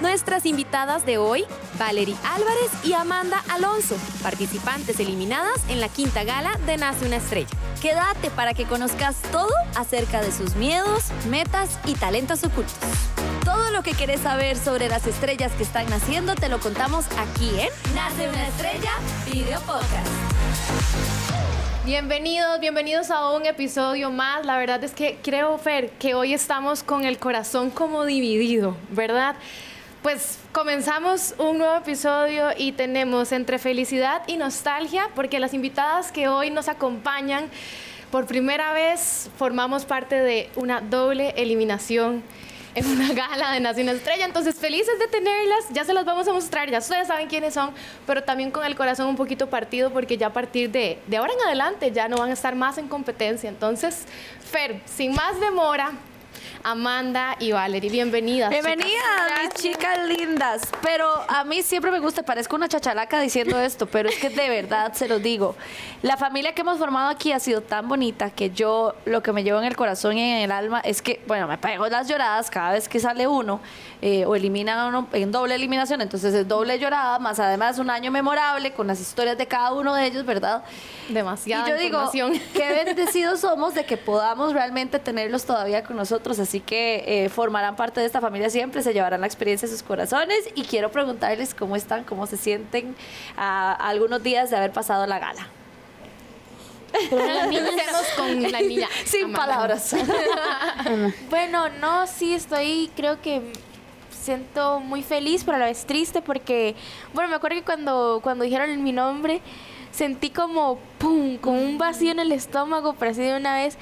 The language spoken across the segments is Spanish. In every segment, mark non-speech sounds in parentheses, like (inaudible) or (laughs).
Nuestras invitadas de hoy, Valerie Álvarez y Amanda Alonso, participantes eliminadas en la quinta gala de Nace una Estrella. Quédate para que conozcas todo acerca de sus miedos, metas y talentos ocultos. Todo lo que querés saber sobre las estrellas que están naciendo te lo contamos aquí en Nace una Estrella Video Podcast. Bienvenidos, bienvenidos a un episodio más. La verdad es que creo, Fer, que hoy estamos con el corazón como dividido, ¿verdad? Pues comenzamos un nuevo episodio y tenemos entre felicidad y nostalgia, porque las invitadas que hoy nos acompañan por primera vez formamos parte de una doble eliminación en una (laughs) gala de Nación Estrella. Entonces, felices de tenerlas. Ya se las vamos a mostrar, ya ustedes saben quiénes son, pero también con el corazón un poquito partido porque ya a partir de, de ahora en adelante ya no van a estar más en competencia. Entonces, Fer, sin más demora, Amanda y Valerie. Bienvenidas. Bienvenidas, mis chicas lindas. Pero a mí siempre me gusta, parezco una chachalaca diciendo (laughs) esto, pero es que de verdad se lo digo. La familia que hemos formado aquí ha sido tan bonita que yo lo que me llevo en el corazón y en el alma es que, bueno, me pego las lloradas cada vez que sale uno eh, o eliminan a uno en doble eliminación, entonces es doble llorada, más además un año memorable con las historias de cada uno de ellos, ¿verdad? Demasiada Y yo digo, qué (laughs) bendecidos somos de que podamos realmente tenerlos todavía con nosotros, así que eh, formarán parte de esta familia siempre, se llevarán la experiencia a sus corazones y quiero preguntarles cómo están, cómo se sienten a, a algunos días de haber pasado la gala. Con la niña. (laughs) Sin Amanda. palabras. (laughs) Bueno, no, sí, estoy, creo que siento muy feliz, pero a la vez triste porque, bueno, me acuerdo que cuando, cuando dijeron mi nombre, sentí como, ¡pum!, como un vacío en el estómago, pero así de una vez.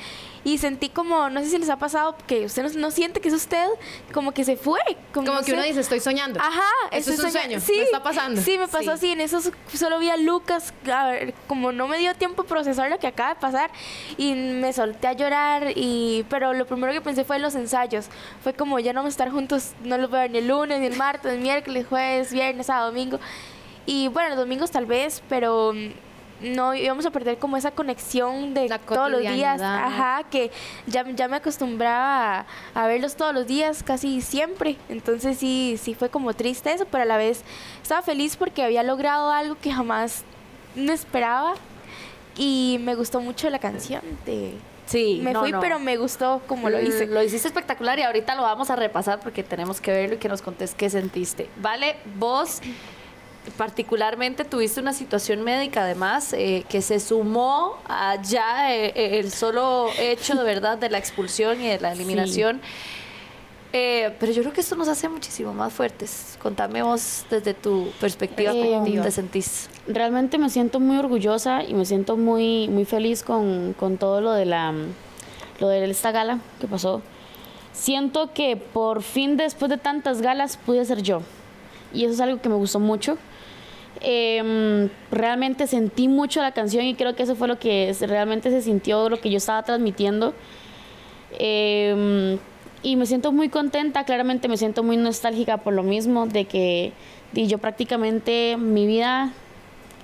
Y sentí como, no sé si les ha pasado, que usted no, no siente que es usted, como que se fue. Como, Como no que uno sé. dice, estoy soñando. Ajá, Eso es un sueño, me está pasando. Sí, me pasó Sí. así. En eso solo vi a Lucas, a ver, como no me dio tiempo procesar lo que acaba de pasar, y me solté a llorar. y Pero lo primero que pensé fue en los ensayos. Fue como ya no vamos a estar juntos, no los ver ni el lunes, ni el martes, ni el miércoles, jueves, viernes, sábado, domingo. Y bueno, los domingos tal vez, pero mm, no íbamos a perder como esa conexión de La todos los días. Ajá, que ya, ya me acostumbraba a, a verlos todos los días, casi siempre. Entonces sí, sí fue como triste eso, pero a la vez estaba feliz porque había logrado algo que jamás no esperaba. Y me gustó mucho la canción de... Sí, Me no, fui, no. pero me gustó como lo hice. Lo hiciste espectacular y ahorita lo vamos a repasar porque tenemos que verlo y que nos contés qué sentiste. Vale, vos particularmente tuviste una situación médica además eh, que se sumó a ya eh, eh, el solo hecho de verdad de la expulsión y de la eliminación. Eh, pero yo creo que esto nos hace muchísimo más fuertes. Contame vos desde tu perspectiva cómo te sentís. realmente me siento muy orgullosa y me siento muy muy feliz con, con todo lo de la lo de esta gala que pasó. Siento que por fin después de tantas galas pude ser yo y eso es algo que me gustó mucho. Em, realmente sentí mucho la canción y creo que eso fue lo que realmente se sintió, lo que yo estaba transmitiendo. Em, y me siento muy contenta, claramente me siento muy nostálgica por lo mismo, de que di, yo prácticamente mi vida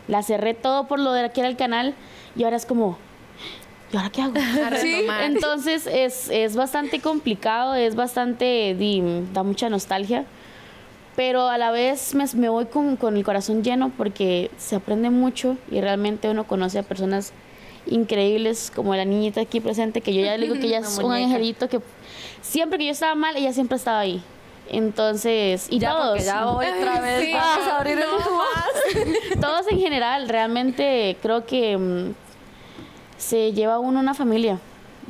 la cerré todo por lo de que era el canal y ahora es como, ¿y ahora qué hago? (laughs) Retomar. Entonces es, es bastante complicado, es bastante, di, da mucha nostalgia, pero a la vez me, me voy con, con el corazón lleno porque se aprende mucho y realmente uno conoce a personas increíbles como la niñita aquí presente, que yo ya le digo que (laughs) ella es un angelito que siempre que yo estaba mal, ella siempre estaba ahí. Entonces, y ya, todos. ya otra (laughs) vez Sí. vamos a abrir el tubo. (laughs) todos en general, realmente creo que mm, se lleva uno una familia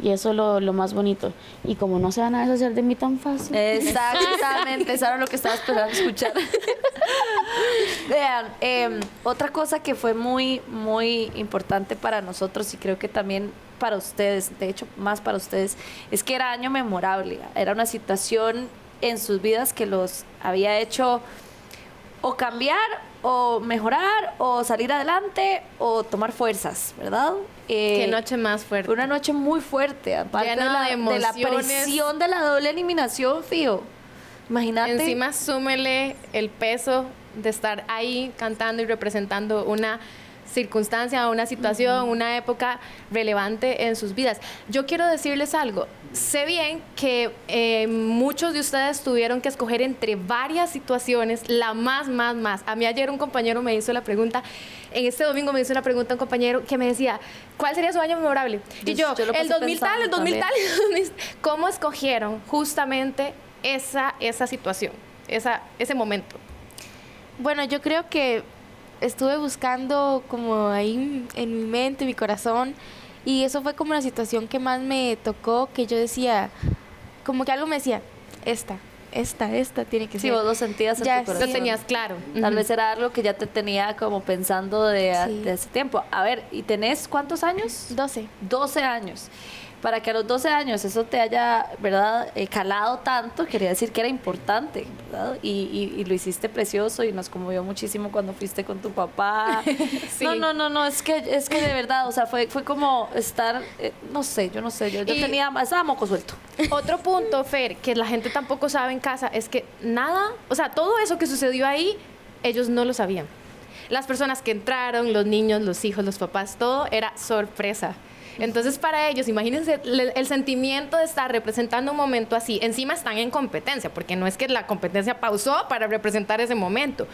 y eso es lo, lo más bonito. Y como no se van a deshacer de mí tan fácil. Exactamente, eso era lo que estaba esperando escuchar. (laughs) Vean, eh, otra cosa que fue muy, muy importante para nosotros y creo que también para ustedes, de hecho más para ustedes, es que era año memorable, era una situación en sus vidas que los había hecho o cambiar o mejorar o salir adelante o tomar fuerzas, ¿verdad? Eh, Qué noche más fuerte. una noche muy fuerte, aparte de la, de de la presión de la doble eliminación, fío. Imagínate. Encima súmele el peso de estar ahí cantando y representando una circunstancia, una situación, una época relevante en sus vidas. Yo quiero decirles algo. Sé bien que eh, muchos de ustedes tuvieron que escoger entre varias situaciones, la más, más, más. A mí ayer un compañero me hizo la pregunta, en este domingo me hizo la pregunta un compañero que me decía, ¿cuál sería su año memorable? Y yo, Yo- el pasé 2000 tal, el pensando 2000 tal, también. el 2000 (laughs) ¿Cómo escogieron justamente esa, esa situación, esa, ese momento? Bueno, yo creo que estuve buscando como ahí en mi mente, mi corazón, y eso fue como la situación que más me tocó, que yo decía, como que algo me decía, esta, esta, esta tiene que Sí, ser. vos lo sentías en Ya, tu sí. corazón. Lo tenías claro. Tal vez era algo que ya te tenía como pensando de, Sí. de ese tiempo. A ver, ¿y tenés cuántos años? 12. 12 años. Para que a los 12 años eso te haya, ¿verdad?, eh, calado tanto, quería decir que era importante, ¿verdad? Y, y- y lo hiciste precioso y nos conmovió muchísimo cuando fuiste con tu papá. (laughs) Sí. No, no, no, no, es que, es que de verdad, o sea, fue, fue como estar, eh, no sé, yo no sé, yo, yo Y- tenía, estaba moco suelto. Otro punto, Fer, que la gente tampoco sabe en casa, es que nada, o sea, todo eso que sucedió ahí, ellos no lo sabían. Las personas que entraron, los niños, los hijos, los papás, todo era sorpresa. Entonces, para ellos, imagínense el sentimiento de estar representando un momento así. Encima están en competencia, porque no es que la competencia pausó para representar ese momento.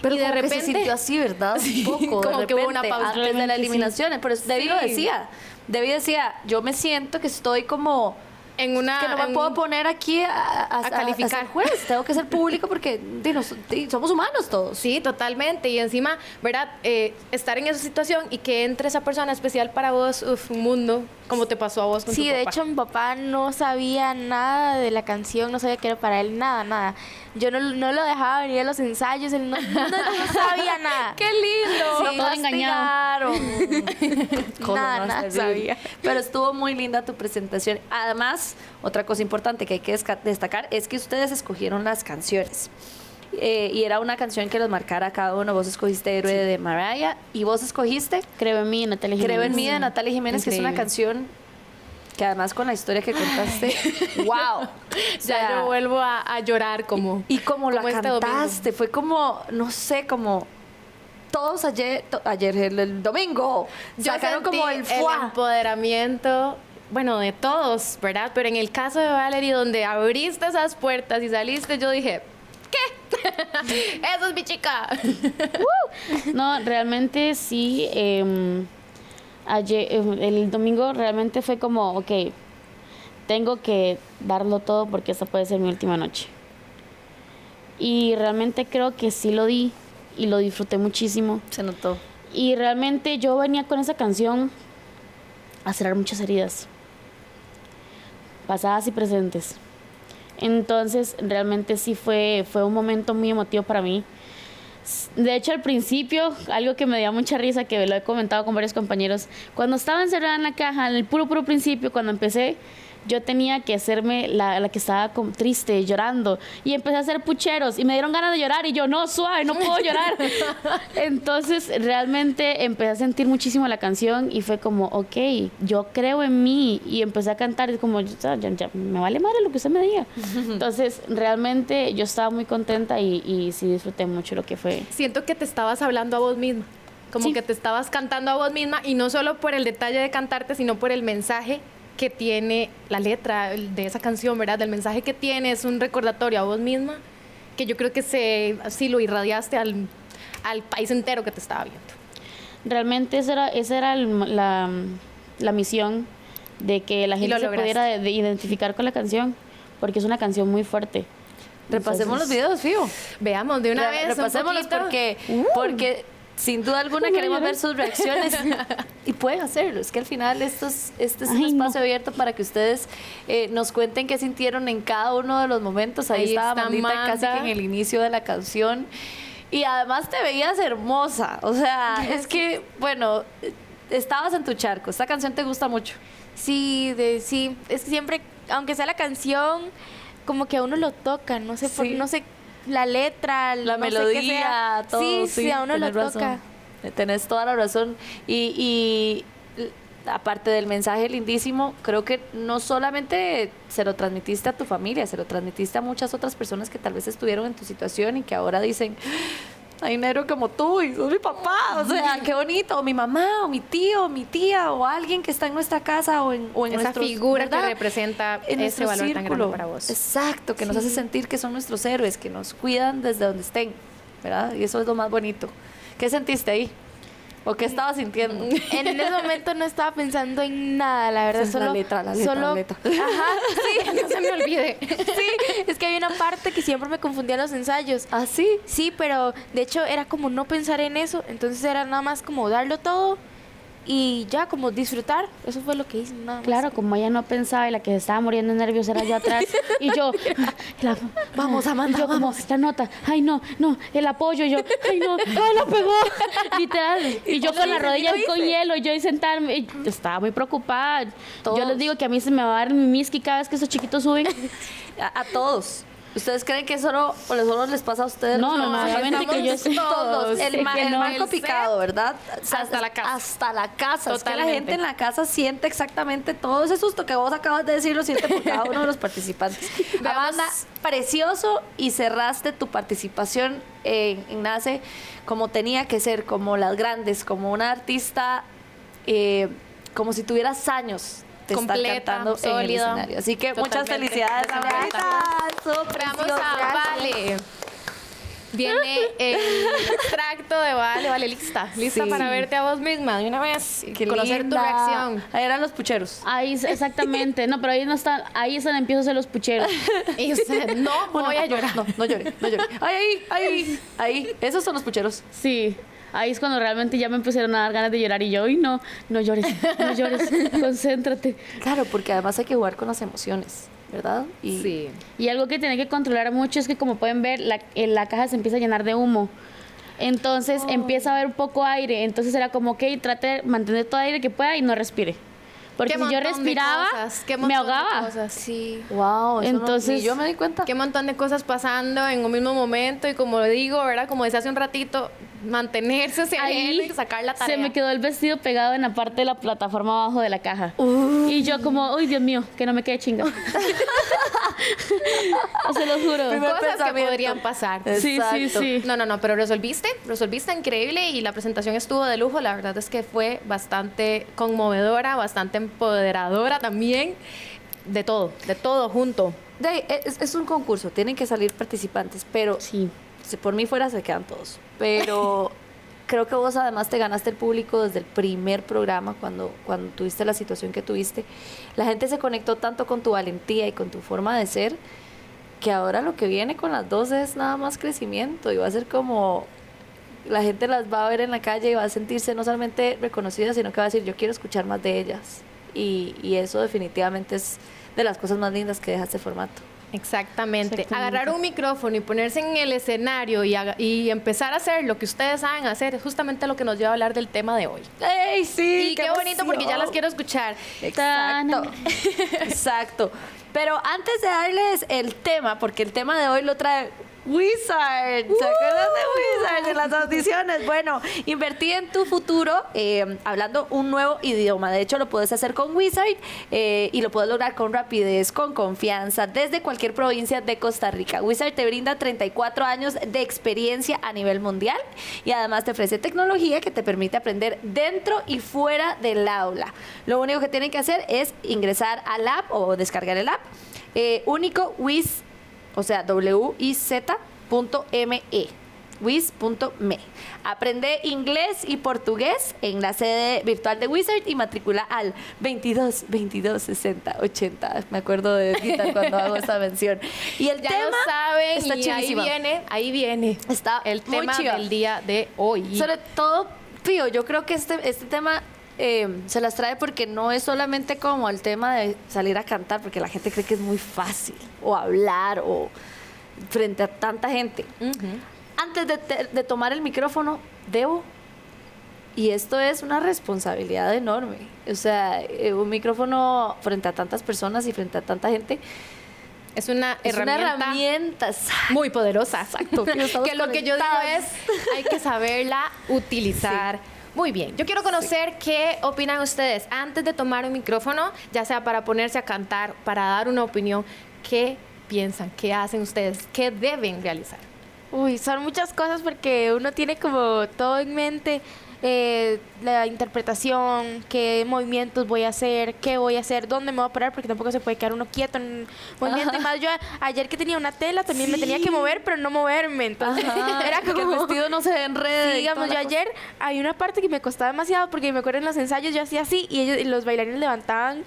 Pero y de como que repente se sintió así, ¿verdad? (laughs) Sí, de como que hubo una repente, pausa. antes de la Realmente sí. Pero Debbie lo decía. Debbie decía, yo me siento que estoy como... en una que no me en puedo poner aquí a, a- a- calificar. a ser juez, tengo que ser público porque nos- di, somos humanos todos. Sí, totalmente. Y encima, ¿verdad? Eh, estar en esa situación y que entre esa persona especial para vos, uf, un mundo, como te pasó a vos con Sí, tu de papá. hecho mi papá no sabía nada de la canción, no sabía que era para él, nada, nada. Yo no, no lo dejaba venir a los ensayos, él no, no- no sabía (laughs) nada. ¡Qué lindo! Sí, todo engañado. (laughs) Nada, nada sabía. Pero estuvo muy linda tu presentación. Además, otra cosa importante que hay que desca- destacar es que ustedes escogieron las canciones. Eh, y era una canción que los marcara a cada uno. Vos escogiste Héroe de Mariah y vos escogiste Creo en mí, Natalia Jiménez. Creo en mí de Natalia Jiménez, que es una canción que además con la historia que contaste, (laughs) wow. (laughs) O Ya sea, yo vuelvo a, a llorar como... y como la como este domingo. cantaste, fue como, no sé, como todos ayer, to- ayer el, el domingo, Yo sacaron sentí como el fuá. empoderamiento, bueno, de todos, ¿verdad? Pero en el caso de Valerie, donde abriste esas puertas y saliste, yo dije, ¿qué? (laughs) Eso es mi chica. No, realmente sí. eh, ayer, eh, el domingo realmente fue como, ok, tengo que darlo todo porque esta puede ser mi última noche. Y realmente creo que sí lo di y lo disfruté muchísimo. Se notó. Y realmente yo venía con esa canción a cerrar muchas heridas, pasadas y presentes. Entonces, realmente sí fue, fue un momento muy emotivo para mí. De hecho, al principio, algo que me dio mucha risa, que lo he comentado con varios compañeros, cuando estaba encerrada en la caja, en el puro, puro principio, cuando empecé, yo tenía que hacerme la, la que estaba triste, llorando, y empecé a hacer pucheros, y me dieron ganas de llorar, y yo, no, suave, no puedo llorar. (laughs) Entonces, realmente empecé a sentir muchísimo la canción, y fue como, ok, yo creo en mí, y empecé a cantar, y como, ya, ya- ya, me vale madre lo que usted me diga. (laughs) Entonces, realmente yo estaba muy contenta, y, y sí disfruté mucho lo que fue. Siento que te estabas hablando a vos misma. Como Sí. que te estabas cantando a vos misma y no solo por el detalle de cantarte, sino por el mensaje que tiene la letra de esa canción, ¿verdad? Del mensaje que tiene, es un recordatorio a vos misma que yo creo que se, así lo irradiaste al, al país entero que te estaba viendo. Realmente esa era, esa era el- la, la misión de que la gente lo se pudiera de- de identificar con la canción, porque es una canción muy fuerte. Repasemos los Entonces, videos, Fío. Veamos de una Re- vez. un Repasémoslos poquito. porque, porque sin duda alguna queremos ver sus reacciones (laughs) y pueden hacerlo. Es que al final esto es, este es un no. espacio abierto para que ustedes eh, nos cuenten qué sintieron en cada uno de los momentos. Ahí, Ahí estaba Mandita casi que en el inicio de la canción. Y además te veías hermosa. O sea, (laughs) es que, bueno, estabas en tu charco. Esta canción te gusta mucho. Sí, de, sí, es que siempre, aunque sea la canción, como que a uno lo toca, no sé, por, no sé, la letra, la no melodía, sea. todo. Sí, sí, a uno lo razón. toca. Tenés toda la razón. Y, y aparte del mensaje lindísimo, creo que no solamente se lo transmitiste a tu familia, se lo transmitiste a muchas otras personas que tal vez estuvieron en tu situación y que ahora dicen, hay dinero como tú y sos mi papá. O sea, qué bonito. O mi mamá, o mi tío, o mi tía, o alguien que está en nuestra casa o en, o en Esa nuestros- figura que representa en ese valor tan grande círculo. para vos. Exacto, que nos hace sentir que son nuestros héroes, que nos cuidan desde donde estén, ¿verdad? Y eso es lo más bonito. ¿Qué sentiste ahí? ¿O qué estabas sintiendo? En ese momento no estaba pensando en nada, la verdad. La Solo, letra, la letra, solo, la letra. Ajá, sí. (laughs) No se me olvide. Sí, es que había una parte que siempre me confundía en los ensayos. ¿Ah, sí? Sí, pero de hecho era como no pensar en eso, entonces era nada más como darlo todo y ya como disfrutar. Eso fue lo que hice, nada más. Claro, como ella no pensaba y la que se estaba muriendo de nervios era yo atrás. (laughs) Y yo, (laughs) la- Vamos, Amanda, y yo como, la nota, ay no, no, el apoyo, y yo, ay no, (laughs) ay la pegó, literal. Y yo con la hice, rodilla lo con hielo, y yo y sentarme, y yo estaba muy preocupada. Yo les digo que a mí se me va a dar mi miski cada vez que esos chiquitos suben. A, a todos. ¿Ustedes creen que solo, solo les pasa a ustedes? No, no, no, obviamente que yo sé. Todos. El, ma- que el no. marco El picado, ¿verdad? Hasta la casa. Hasta la casa. Es que la gente en la casa siente exactamente todo ese susto que vos acabas de decir, lo siente por cada uno de los participantes. (laughs) Amanda, precioso y cerraste tu participación en, en Nace como tenía que ser, como las grandes, como una artista, eh, como si tuvieras años estar Completa, cantando en el escenario. Así que muchas felicidades, Veamos preciosa. a Vale. Viene el extracto de Vale, Vale, lista. Lista Sí. para verte a vos misma de una vez y Qué conocer tu reacción. Ahí eran los pucheros. Ahí, (laughs) exactamente, no, pero ahí no está, ahí es donde empiezo a hacer los pucheros. (laughs) Y usted, no voy a llorar. No, no llore, no llore. Ay, ahí, ahí, ahí. Esos son los pucheros. Sí, ahí es cuando realmente ya me empezaron a dar ganas de llorar y yo, uy, no, no llores, no llores, (laughs) concéntrate. Claro, porque además hay que jugar con las emociones, ¿verdad? Y Sí. Y algo que tiene que controlar mucho es que como pueden ver, la, eh, la caja se empieza a llenar de humo. Entonces empieza a haber un poco aire. Entonces era como, ok, trate de mantener todo el aire que pueda y no respire. Porque Qué si yo respiraba, cosas, qué me montón de ahogaba. cosas. Sí. Wow, eso no- Entonces- ni yo me di cuenta. Qué montón de cosas pasando en un mismo momento y como digo, ¿verdad? Como decía hace un ratito, mantenerse y Ahí sacar la tarea. se me quedó el vestido pegado en la parte de la plataforma abajo de la caja. Y yo como, uy, Dios mío, que no me quede chinga. (laughs) (laughs) se lo juro. Primer Cosas que podrían pasar. Sí, sí, Exacto. sí. No, no, no, pero resolviste, resolviste increíble y la presentación estuvo de lujo. La verdad es que fue bastante conmovedora, bastante empoderadora también. De todo, de todo junto. De es, es un concurso, tienen que salir participantes, pero Sí. Si por mí fuera se quedan todos. Pero (laughs) creo que vos además te ganaste el público desde el primer programa, cuando, cuando tuviste la situación que tuviste. La gente se conectó tanto con tu valentía y con tu forma de ser, que ahora lo que viene con las dos es nada más crecimiento y va a ser como la gente las va a ver en la calle y va a sentirse no solamente reconocidas, sino que va a decir, yo quiero escuchar más de ellas. Y, y eso definitivamente es de las cosas más lindas que deja este formato. Exactamente. Agarrar un micrófono y ponerse en el escenario y, haga- y empezar a hacer lo que ustedes saben hacer es justamente lo que nos lleva a hablar del tema de hoy. ¡Ey, sí! y qué, bonito porque ya las quiero escuchar. Exacto. (laughs) Exacto. Pero antes de darles el tema, porque el tema de hoy lo trae Wizard. ¿Se acuerdan de Wizard en las audiciones? Bueno, invertí en tu futuro eh, hablando un nuevo idioma. De hecho, lo puedes hacer con Wizard eh, y lo puedes lograr con rapidez, con confianza, desde cualquier provincia de Costa Rica. Wizard te brinda 34 años de experiencia a nivel mundial y además te ofrece tecnología que te permite aprender dentro y fuera del aula. Lo único que tienen que hacer es ingresar al app o descargar el app. eh, único Wiz o sea, wiz.me. Wiz.me. Aprende inglés y portugués en la sede virtual de Wizard y matricula al 22 22 60 80. Me acuerdo de Guitar (laughs) cuando hago esta mención. Y el Ya tema lo saben está y ahí viene, ahí viene Está el tema del día de hoy. Sobre todo, Pío, yo creo que este, este tema eh, se las trae porque no es solamente como el tema de salir a cantar, porque la gente cree que es muy fácil, o hablar, o frente a tanta gente. Antes de, te- de tomar el micrófono, debo. Y esto es una responsabilidad enorme. O sea, eh, un micrófono frente a tantas personas y frente a tanta gente Es una es herramienta, una herramienta. exacto. muy poderosa. Exacto, que lo (laughs) que yo digo es, hay que saberla utilizar. Muy bien, yo quiero conocer qué opinan ustedes antes de tomar un micrófono, ya sea para ponerse a cantar, para dar una opinión, qué piensan, qué hacen ustedes, qué deben realizar. Uy, son muchas cosas porque uno tiene como todo en mente. Eh, la interpretación, qué movimientos voy a hacer, qué voy a hacer, dónde me voy a parar, porque tampoco se puede quedar uno quieto en movimiento. Y más yo ayer que tenía una tela también me tenía que mover, pero no moverme. Entonces (laughs) era que el como... vestido no se enrede. Sí, digamos, yo ayer hay una parte que me costaba demasiado porque me acuerdo en los ensayos yo hacía así y ellos y los bailarines levantaban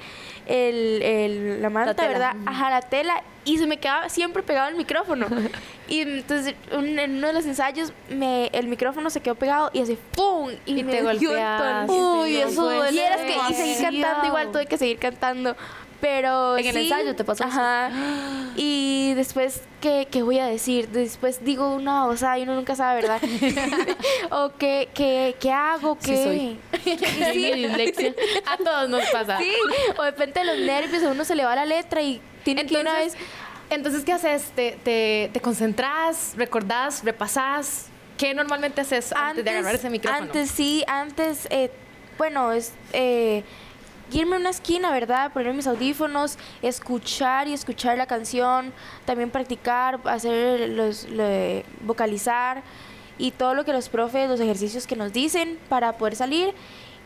el, el- la manta. ¿verdad? Ajá, la tela y se me quedaba siempre pegado el micrófono. (laughs) y entonces un- en uno de los ensayos me, el micrófono se quedó pegado y así ¡pum! Y, Y me te golpeaste. Uy, eso duele y eras que y seguí cantando igual, tuve que seguir cantando. Pero En el sí, ensayo te pasó eso. Ajá. (gasps) Y después, ¿qué, qué voy a decir? Después digo una cosa y uno nunca sabe, ¿verdad? (laughs) (laughs) o qué, qué, qué hago, Sí qué... soy. Tiene dislexia. A todos nos pasa. Sí, o de repente los nervios, a uno se le va la letra y tiene que una vez... Entonces, entonces, ¿qué haces? ¿Te, te, te concentras, recordás, repasás? ¿Qué normalmente haces antes, de agarrar ese micrófono? Antes sí, antes, eh, bueno, es eh, irme a una esquina, ¿verdad? Poner mis audífonos, escuchar y escuchar la canción, también practicar, hacer los, lo de vocalizar y todo lo que los profes, los ejercicios que nos dicen para poder salir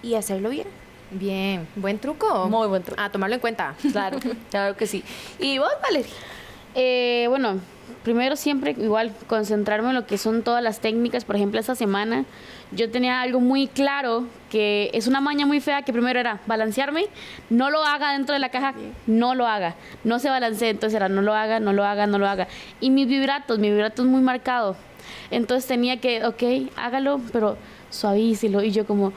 y hacerlo bien. Bien, buen truco. Muy buen truco. A tomarlo en cuenta. (laughs) Claro, claro que sí. ¿Y vos, Valeria? Eh, bueno, primero siempre igual concentrarme en lo que son todas las técnicas. Por ejemplo, esta semana yo tenía algo muy claro que es una maña muy fea que primero era balancearme, no lo haga dentro de la caja, no lo haga, no se balancee, entonces era no lo haga, no lo haga, no lo haga. Y mis vibratos, mi vibrato es muy marcado. Entonces tenía que, ok, hágalo, pero suavícelo. Y yo como,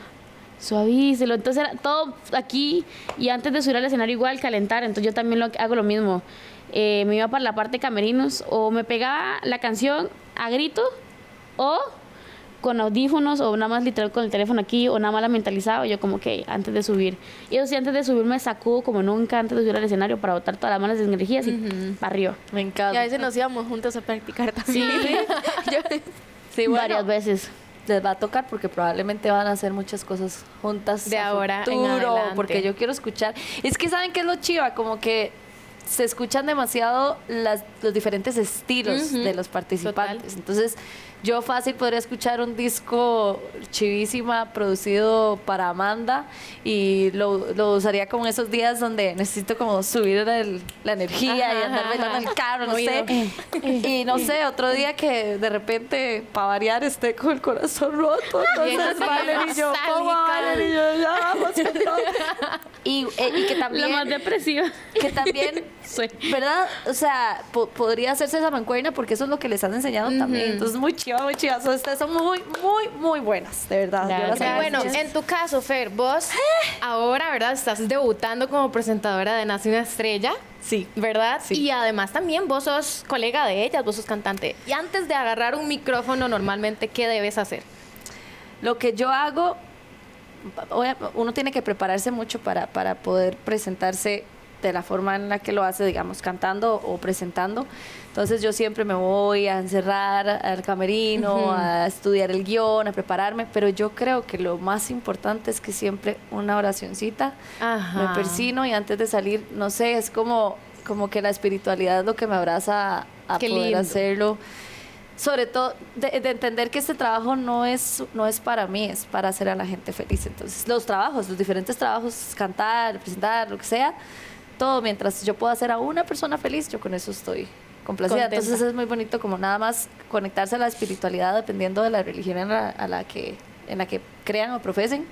suavícelo. Entonces era todo aquí y antes de subir al escenario igual calentar. Entonces yo también lo, hago lo mismo. Eh, me iba para la parte de camerinos o me pegaba la canción a grito o con audífonos o nada más literal con el teléfono aquí o nada más la mentalizaba yo como que antes de subir. Y eso sí, antes de subir me sacó como nunca antes de subir al escenario para botar todas las malas energías y barrió. Me Y encanta. a veces nos íbamos juntos a practicar también. (laughs) Yo- Sí, bueno, Varias veces. Les va a tocar porque probablemente van a hacer muchas cosas juntas De ahora en futuro, adelante. porque yo quiero escuchar. Es que saben qué es lo chiva, como que se escuchan demasiado las, los diferentes estilos de los participantes. Entonces, yo fácil podría escuchar un disco chivísima producido para Amanda y lo, lo usaría como en esos días donde necesito como subir el- la energía y andar bailando en el carro, no sé. Y no sé, otro día que de repente, para variar, esté con el corazón roto. Entonces, Valerie y yo, ¿cómo. Valerie? Y yo, ya vamos con todo. Y, eh, y que La también, más depresiva. que también, (laughs) Soy. ¿verdad? O sea, po- podría hacerse esa mancuerna porque eso es lo que les han enseñado también. Entonces, muy chiva, muy chiva. Son- Ustedes son muy, muy, muy buenas, de verdad. Gracias. Bueno, en tu caso, Fer, vos ahora, ¿verdad? Estás debutando como presentadora de Nace una Estrella. Sí. ¿Verdad? Sí. Y además también vos sos colega de ellas, vos sos cantante. Y antes de agarrar un micrófono, normalmente, ¿qué debes hacer? Lo que yo hago, uno tiene que prepararse mucho para, para poder presentarse de la forma en la que lo hace, digamos, cantando o presentando. Entonces yo siempre me voy a encerrar al camerino, a estudiar el guion, a prepararme, pero yo creo que lo más importante es que siempre una oracioncita, Ajá. me persino y antes de salir, no sé, es como, como que la espiritualidad es lo que me abraza a, poder lindo. hacerlo sobre todo de, de entender que este trabajo no es, no es para mí, es para hacer a la gente feliz. Entonces, los trabajos, los diferentes trabajos, cantar, presentar, lo que sea, todo mientras yo pueda hacer a una persona feliz, yo con eso estoy complacida. Contenta. Entonces es muy bonito como nada más conectarse a la espiritualidad dependiendo de la religión en la, a la que, en la que crean o profesen.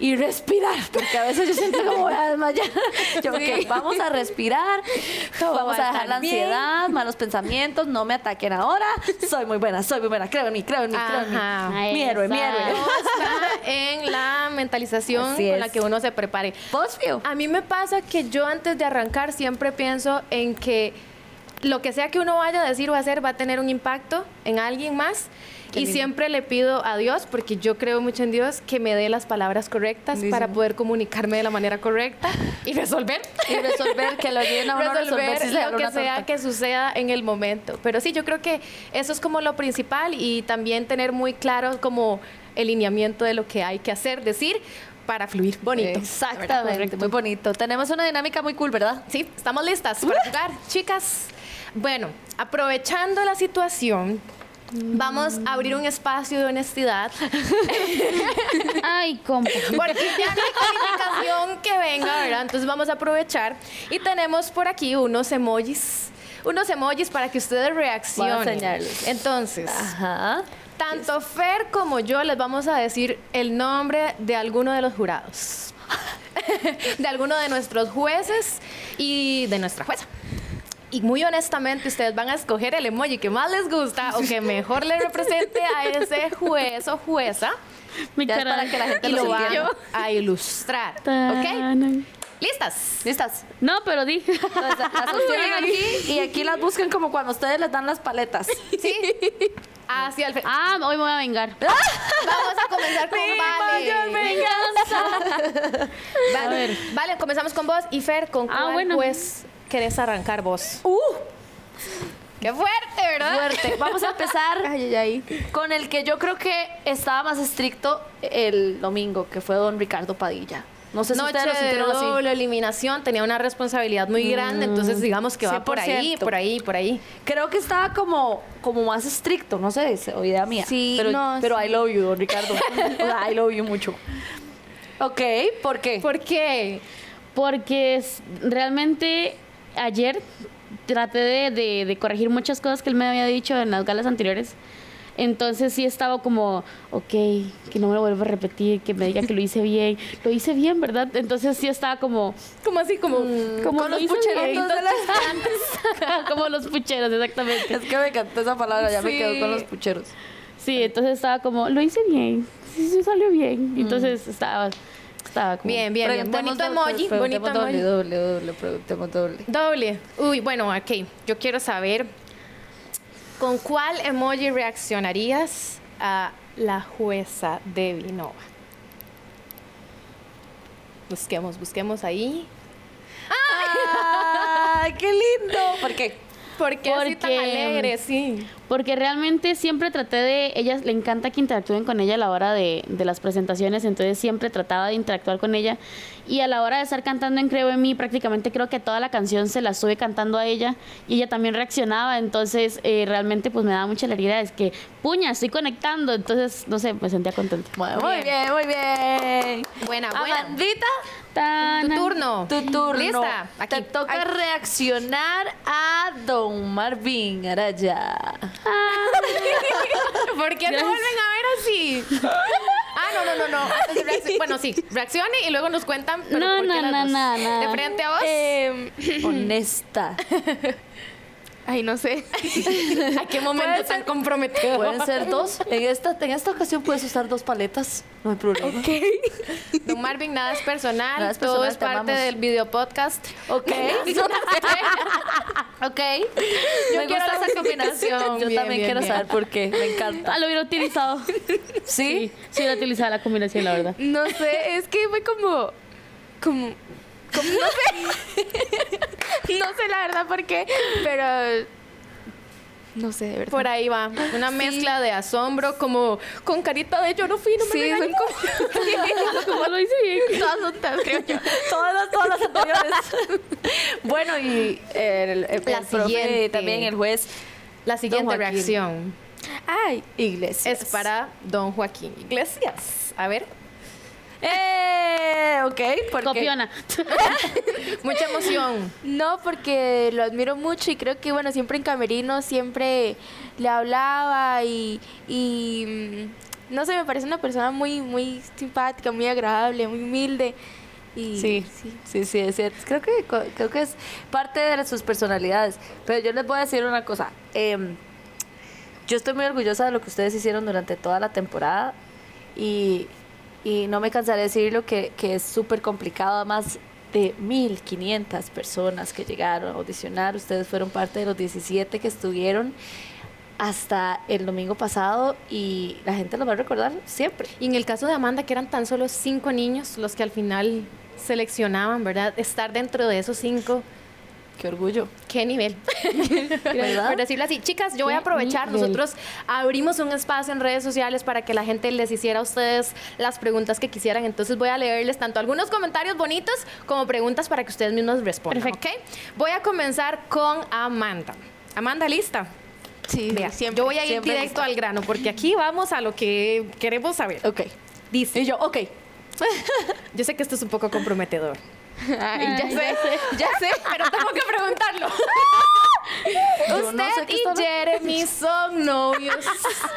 Y respirar, porque a veces yo siento como (laughs) voy a desmayar. Yo, ok, vamos a respirar, Todo vamos va a dejar la bien. ansiedad, malos pensamientos, no me ataquen ahora. Soy muy buena, soy muy buena, creo en mí, creo en mí, creo en mí. Mi héroe, mi héroe. Está en la mentalización con la que uno se prepare. ¿Vos, Fío? A mí me pasa que yo antes de arrancar siempre pienso en que lo que sea que uno vaya a decir o hacer va a tener un impacto en alguien más. Qué y lindo. siempre le pido a Dios, porque yo creo mucho en Dios, que me dé las palabras correctas para poder comunicarme de la manera correcta y resolver. Y resolver, que lo ayuden a uno resolver si lo que sea torta. que suceda en el momento. Pero sí, yo creo que eso es como lo principal y también tener muy claro como el lineamiento de lo que hay que hacer, decir, para fluir bonito. Exactamente, muy bonito. Tenemos una dinámica muy cool, ¿verdad? Sí, estamos listas para jugar, chicas. Bueno, aprovechando la situación, Vamos a abrir un espacio de honestidad. (laughs) Ay, compa. Porque ya no hay calificación que venga, ¿verdad? Entonces vamos a aprovechar. Y tenemos por aquí unos emojis. Unos emojis para que ustedes reaccionen. Voy a enseñarles. Entonces, Ajá. tanto Fer como yo les vamos a decir el nombre de alguno de los jurados. (laughs) de alguno de nuestros jueces y de nuestra jueza. Y muy honestamente, ustedes van a escoger el emoji que más les gusta o que mejor le represente a ese juez o jueza. Mi Ya es para que la gente Y lo siga. a ilustrar. ¿Ok? ¿Listas? ¿Listas? No, pero di. Entonces, las (laughs) sostienen aquí y aquí las buscan como cuando ustedes les dan las paletas. ¿Sí? Hacia el. Ah, hoy me voy a vengar. (laughs) Vamos a comenzar con (laughs) Vale. A ver. Vale, comenzamos con vos. Y Fer, ¿con Ah, cuál bueno. pues querés arrancar vos? ¡Uh! ¡Qué fuerte, ¿verdad? Fuerte. Vamos a empezar (laughs) Ay, ay, ay. con el que yo creo que estaba más estricto el domingo, que fue don Ricardo Padilla. No sé si Noche ustedes lo de sintieron así. doble eliminación, tenía una responsabilidad muy grande, entonces digamos que va por ahí, 100%. por ahí, por ahí. Creo que estaba como, como más estricto, no sé, es idea mía. Sí, pero, no, pero sí. I love you, don Ricardo. O (laughs) sea, I love you mucho. Ok, ¿por qué? ¿Por qué? Porque es- realmente ayer traté de, de- de corregir muchas cosas que él me había dicho en las galas anteriores. Entonces sí estaba como, ok, que no me lo vuelva a repetir, que me diga que lo hice bien. Lo hice bien, ¿verdad? Entonces sí estaba como, Como así, como... como con lo los pucheros de la- (laughs) (laughs) como los pucheros, exactamente. Es que me encantó esa palabra, ya me Sí. quedo con los pucheros. Sí, entonces estaba como, lo hice bien. Sí, sí salió bien. Entonces estaba, estaba como... Bien, bien, bien. Bonito doble, emoji, bonito doble, emoji. doble, doble, preguntemos doble. Doble. Uy, bueno, ok. Yo quiero saber, ¿con cuál emoji reaccionarías a la jueza de Vinova? Busquemos, busquemos ahí. ¡Ay, (laughs) qué lindo! ¿Por qué? ¿Por qué así tan Porque- alegre? Sí. Porque realmente siempre traté de, ella le encanta que interactúen con ella a la hora de, de las presentaciones, entonces siempre trataba de interactuar con ella. Y a la hora de estar cantando en Creo en mí, prácticamente creo que toda la canción se la estuve cantando a ella y ella también reaccionaba, entonces eh, realmente pues me daba mucha alegría, es que, puña, estoy conectando, entonces, no sé, me sentía contenta. Muy, muy bien, muy bien. Buena, buena. Amandita, Tan- Tu turno. tu turno. ¿Lista? Aquí. Te toca Ay. reaccionar a Don Marvin Araya. (laughs) ¿Por qué no vuelven a ver así? Ah, no, no, no, no. Antes de reacc- Bueno, sí, reaccione y luego nos cuentan. Pero No, ¿por qué no, las no, dos? no, no. ¿De frente a vos? Em, Honesta. (laughs) ay, no sé. (laughs) ¿A qué momento tan comprometido? Pueden ser dos. En esta, en esta ocasión puedes usar dos paletas. No hay problema. (laughs) Don Marvin, nada es personal. Nada es Todo es te parte amamos. del video podcast. Ok. (laughs) ok. Yo Me quiero gusta esa combinación. Yo Bien, también bien, quiero bien. saber por qué. Me encanta. Ah, lo hubiera utilizado. ¿Sí? Sí, hubiera utilizado la combinación, la verdad. No sé, es que fue como. Como. como no sé. (laughs) no sé la verdad por qué, pero. No sé, de verdad. Por ahí va. Una mezcla de asombro, como con carita de yo no fui, no me Sí, son regañó". como. (laughs) Como lo hice bien. (laughs) Todas juntas, creo yo. Todas las, todas las anteriores. bueno, y el, el, La el siguiente. también el juez La siguiente reacción Ay, Iglesias. es para don Joaquín Iglesias. A ver, Eh, ok, porque Copiona. (laughs) mucha emoción. No, porque lo admiro mucho y creo que, bueno, siempre en Camerino siempre le hablaba y, y mm, no sé, me parece una persona muy, muy simpática, muy agradable, muy humilde. Y, Sí, sí, sí, es cierto. Creo que, creo que es parte de sus personalidades. Pero yo les voy a decir una cosa. em, yo estoy muy orgullosa de lo que ustedes hicieron durante toda la temporada y, y no me cansaré de decirlo que, que es súper complicado. Además de 1.500 personas que llegaron a audicionar, ustedes fueron parte de los 17 que estuvieron hasta el domingo pasado y la gente los va a recordar siempre. Y en el caso de Amanda, que eran tan solo cinco niños los que al final seleccionaban, ¿verdad? Estar dentro de esos cinco, Qué orgullo. qué nivel. (laughs) ¿Verdad? Por decirlo así. Chicas, yo voy a aprovechar. nivel. Nosotros abrimos un espacio en redes sociales para que la gente les hiciera a ustedes las preguntas que quisieran. Entonces voy a leerles tanto algunos comentarios bonitos como preguntas para que ustedes mismos respondan. Perfecto. ¿ok? Voy a comenzar con Amanda. Amanda, ¿lista? Sí, siempre. yo voy a ir directo lista. al grano porque aquí vamos a lo que queremos saber. Ok. Dice, Y yo, ok. yo sé que esto es un poco comprometedor, (laughs) Ay, ya sé, ya sé. pero tengo que preguntarlo. (laughs) Yo no sé Usted y está- Jeremy son novios.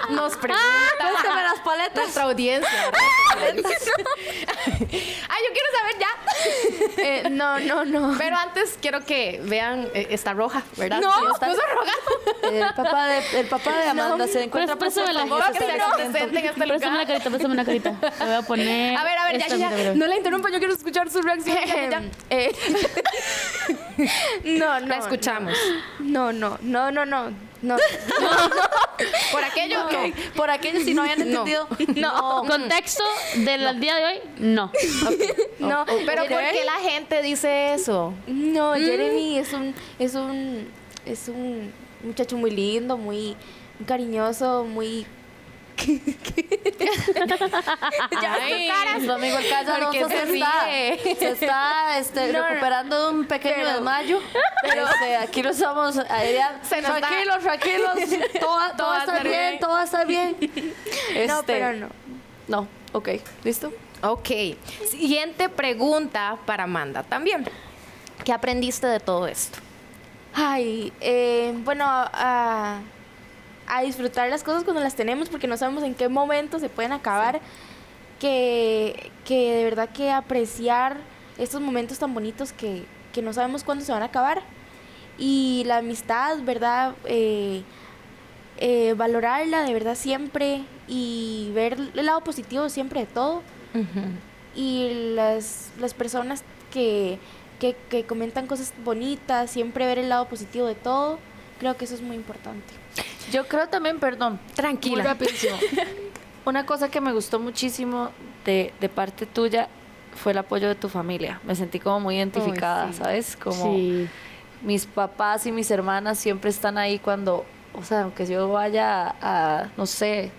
Nos pregunta Préstame las paletas. nuestra audiencia. (laughs) Ay, yo quiero saber ya. Eh, no, no, no. Pero antes quiero que vean, eh, está roja, ¿verdad? No, Sí, está puso roja. El papá de, el papá de Amanda se encuentra préstamela. presente en Por este este una carita, préstame una carita. Te voy a poner. A ver, a ver, ya, esta, ya, ya. No la interrumpa, yo quiero escuchar su reacción. Ya, ya, ya. Eh, (laughs) no, (laughs) no. La escuchamos. No, no, no, no, no. No, (laughs) Por aquello, Ok, no. Por aquellos si no habían (laughs) entendido. no. Contexto del día de hoy, no. no. Pero ¿por qué la gente dice eso? No, Jeremy es un, es un, es un muchacho muy lindo, muy cariñoso, muy. (laughs) Ya Ay, su amigo el Cayo ¿Por qué se se está, se está este, No, no. recuperando de un pequeño Pero- desmayo. Este, aquí lo estamos a Adrián. Se nos da- Tranquilos, tranquilos. (laughs) Todo, va- todo va a estar bien, todo va a estar bien. (laughs) No, Este, pero no. No, ok, ¿listo? Ok. Siguiente pregunta para Amanda también. ¿Qué aprendiste de todo esto? Ay, eh, bueno, a, a disfrutar las cosas cuando las tenemos porque no sabemos en qué momento se pueden acabar. Que, que de verdad que apreciar estos momentos tan bonitos que, que no sabemos cuándo se van a acabar. Y la amistad, ¿verdad? Eh, eh, valorarla de verdad siempre y ver el lado positivo siempre de todo y las, las personas que, que, que comentan cosas bonitas, siempre ver el lado positivo de todo, creo que eso es muy importante. Yo creo también, perdón, Tranquila. Muy rapidísimo. (laughs) Una cosa que me gustó muchísimo de, de parte tuya fue el apoyo de tu familia. Me sentí como muy identificada, sí. ¿sabes? Como Sí. mis papás y mis hermanas siempre están ahí cuando, o sea, aunque yo vaya a, no sé,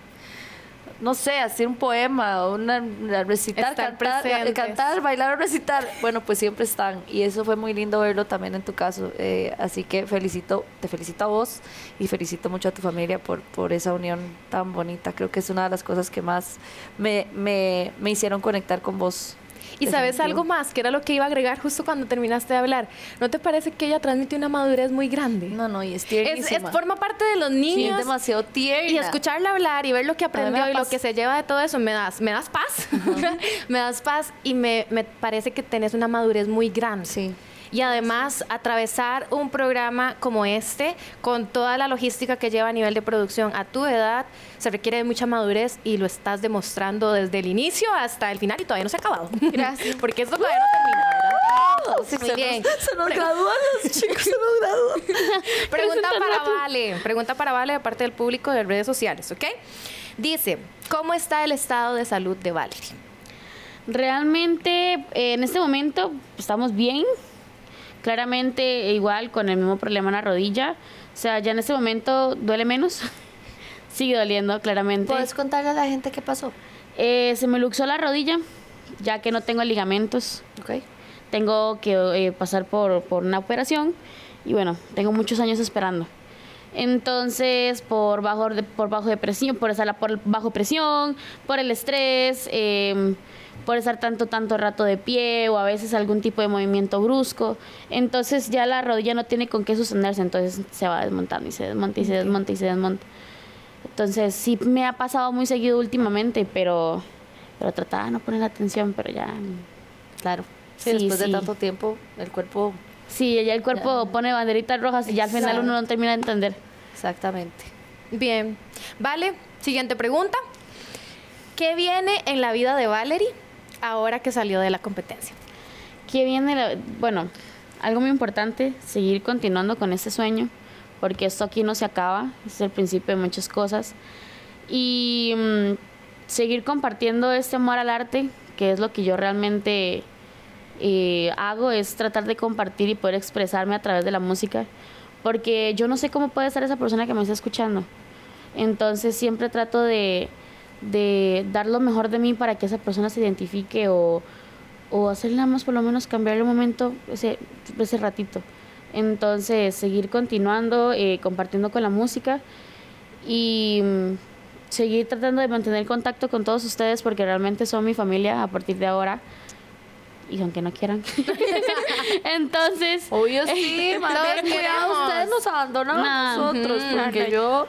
no sé, hacer un poema o una, recitar, Estar cantar, presentes. cantar, bailar o recitar, bueno, pues siempre están. Y eso fue muy lindo verlo también en tu caso. Eh, así que felicito, te felicito a vos y felicito mucho a tu familia por, por esa unión tan bonita. Creo que es una de las cosas que más me, me, me hicieron conectar con vos. Y sabes algo más, que era lo que iba a agregar justo cuando terminaste de hablar. ¿No te parece que ella transmite una madurez muy grande? No, no, y es tiernísima. es- forma parte de los Sí, es niños. demasiado tierna. y escucharla hablar y ver lo que aprendió y lo que se lleva de todo eso, me das, me das paz. (laughs) me das paz y me, me parece que tenés una madurez muy grande. Sí. Y además, atravesar un programa como este, con toda la logística que lleva a nivel de producción a tu edad, se requiere de mucha madurez y lo estás demostrando desde el inicio hasta el final y todavía no se ha acabado. Gracias. (laughs) Porque esto todavía no termina, ¿verdad? Sí, Muy se bien. Nos, (laughs) se nos gradúan los (laughs) chicos, se nos gradúan. Pregunta para Vale. Pregunta para Vale de parte del público de redes sociales, ¿ok? Dice, ¿cómo está el estado de salud de Valerie? Realmente eh, en este momento estamos bien. Claramente igual con el mismo problema en la rodilla. O sea, ya en este momento duele menos. (laughs) Sigue doliendo, claramente. ¿Puedes contarle a la gente qué pasó? Eh, se me luxó la rodilla, ya que no tengo ligamentos. Ok. Tengo que eh, pasar por, por una operación y bueno, tengo muchos años esperando. Entonces, por bajo, de- por bajo de presión, por por bajo presión, por el estrés, eh, por estar tanto, tanto rato de pie o a veces algún tipo de movimiento brusco. Entonces ya la rodilla no tiene con qué sostenerse, entonces se va desmontando y se desmonta y se desmonta y se desmonta. Entonces sí me ha pasado muy seguido últimamente, pero, pero trataba de no poner atención, pero ya... Claro. Sí, Sí, después sí. de tanto tiempo, el cuerpo. Sí, ya el cuerpo pone banderitas rojas y ya al final uno no termina de entender. Exactamente. Bien. Vale, siguiente pregunta. ¿Qué viene en la vida de Valerie ahora que salió de la competencia? ¿Qué viene? bueno, algo muy importante, seguir continuando con este sueño, porque esto aquí no se acaba, es el principio de muchas cosas. Y mm, seguir compartiendo este amor al arte, que es lo que yo realmente eh, hago, es tratar de compartir y poder expresarme a través de la música, porque yo no sé cómo puede estar esa persona que me está escuchando. Entonces siempre trato de, de dar lo mejor de mí para que esa persona se identifique o, o hacer nada más por lo menos cambiarle un momento ese, ese ratito. Entonces, seguir continuando, eh, compartiendo con la música y mm, seguir tratando de mantener contacto con todos ustedes porque realmente son mi familia a partir de ahora. Y aunque no quieran. (laughs) Entonces, Obvio sí, (laughs) más bien, cuidado, ustedes nos abandonan Nah, a nosotros, ujú, porque correcto. yo,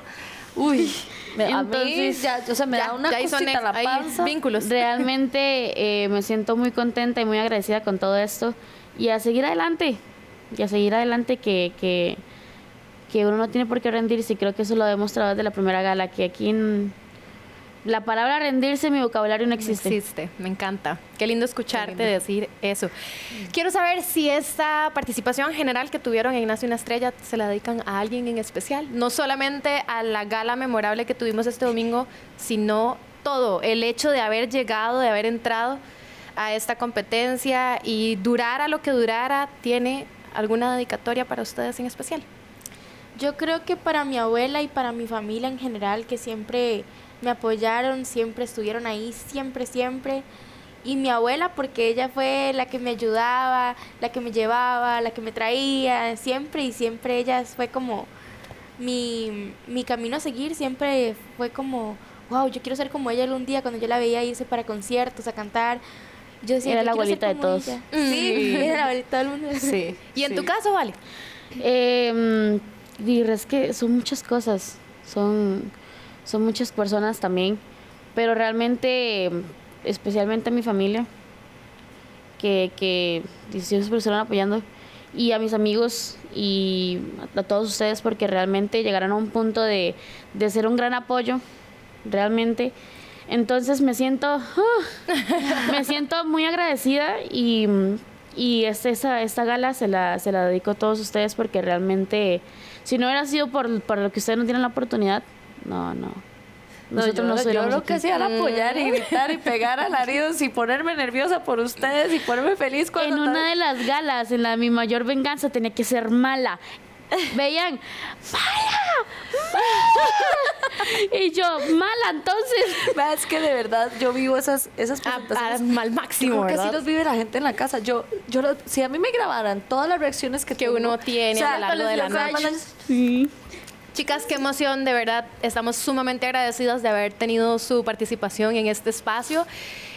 uy, me, a mí Entonces, ya, o sea, me Ya- da una cosita en la panza. vínculos. (laughs) realmente eh, me siento muy contenta y muy agradecida con todo esto. Y a seguir adelante. Y a seguir adelante que, que, que uno no tiene por qué rendirse. Y creo que eso lo he demostrado desde la primera gala. Que aquí en- la palabra rendirse en mi vocabulario no existe. Existe, me encanta. Qué lindo escucharte decir eso. Quiero saber si esta participación general que tuvieron en Nace una Estrella se la dedican a alguien en especial. No solamente a la gala memorable que tuvimos este domingo, sino todo. El hecho de haber llegado, de haber entrado a esta competencia y durara lo que durara, ¿tiene alguna dedicatoria para ustedes en especial? Yo creo que para mi abuela y para mi familia en general, que siempre me apoyaron, siempre estuvieron ahí, siempre, siempre. Y mi abuela, porque ella fue la que me ayudaba, la que me llevaba, la que me traía, siempre y siempre ella fue como mi, mi camino a seguir, siempre fue como, wow, yo quiero ser como ella un día cuando yo la veía irse para conciertos, a cantar. Yo decía, Era yo la abuelita de todos. ella. Sí, (laughs) era la abuelita de todo el mundo. Sí. (laughs) ¿Y en tu caso, Vale? Eh, que son muchas cosas, son, son muchas personas también, pero realmente, especialmente a mi familia, que, que siempre estuvieron apoyando, y a mis amigos y a todos ustedes, porque realmente llegaron a un punto de, de ser un gran apoyo, realmente. Entonces me siento, ah, (laughs) me siento muy agradecida y, y esta, esta gala se la, se la dedico a todos ustedes porque realmente, si no hubiera sido por, por lo que ustedes no tienen la oportunidad, no, no. No, Nosotros yo, no yo estuviéramos lo que hacía era apoyar y gritar y pegar alaridos y ponerme nerviosa por ustedes y ponerme feliz cuando... En una de las galas, en la de mi mayor venganza, tenía que ser mala. Veían, mala, mala. Y yo, mala, entonces. Es que de verdad yo vivo esas, esas presentaciones. al máximo, Yo creo que así los vive la gente en la casa. Yo, yo lo- si a mí me grabaran todas las reacciones que, Que tengo, uno tiene a lo largo de la o sea, noche. Sí. Chicas, qué emoción, de verdad. Estamos sumamente agradecidas de haber tenido su participación en este espacio.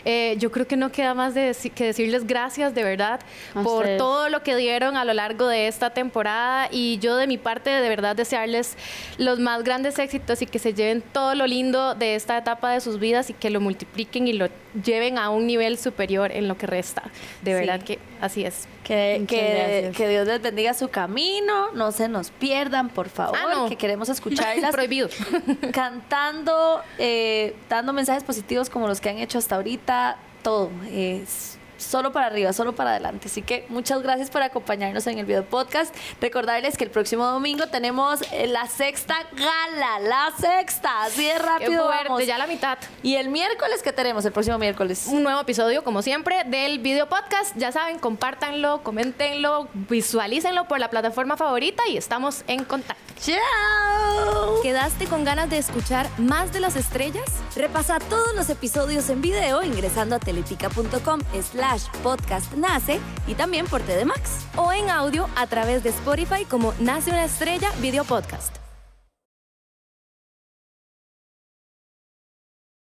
Eh, yo creo que no queda más de deci- que decirles gracias, de verdad, A por ustedes. todo lo que dieron a lo largo de esta temporada. Y yo, de mi parte, de verdad desearles los más grandes éxitos y que se lleven todo lo lindo de esta etapa de sus vidas y que lo multipliquen y lo lleven a un nivel superior en lo que resta. De Sí. verdad que así es. Que, que Dios les bendiga su camino, no se nos pierdan, por favor, Ah, no. que queremos escucharlas (laughs) Prohibido. cantando, eh, dando mensajes positivos como los que han hecho hasta ahorita, todo. Es solo para arriba, solo para adelante. Así que muchas gracias por acompañarnos en el video podcast. Recordarles que el próximo domingo tenemos eh, la sexta gala, la sexta, así de Qué rápido fuerte, vamos. ya la mitad. Y el miércoles, ¿qué tenemos? El próximo miércoles. un nuevo episodio, como siempre, del video podcast. Ya saben, compártanlo, coméntenlo, visualícenlo por la plataforma favorita y estamos en contacto. ¡Chao! ¿Quedaste con ganas de escuchar más de las estrellas? Repasa todos los episodios en video ingresando a teletica.com podcast nace y también por TDMax. O en audio a través de Spotify como Nace una estrella video podcast.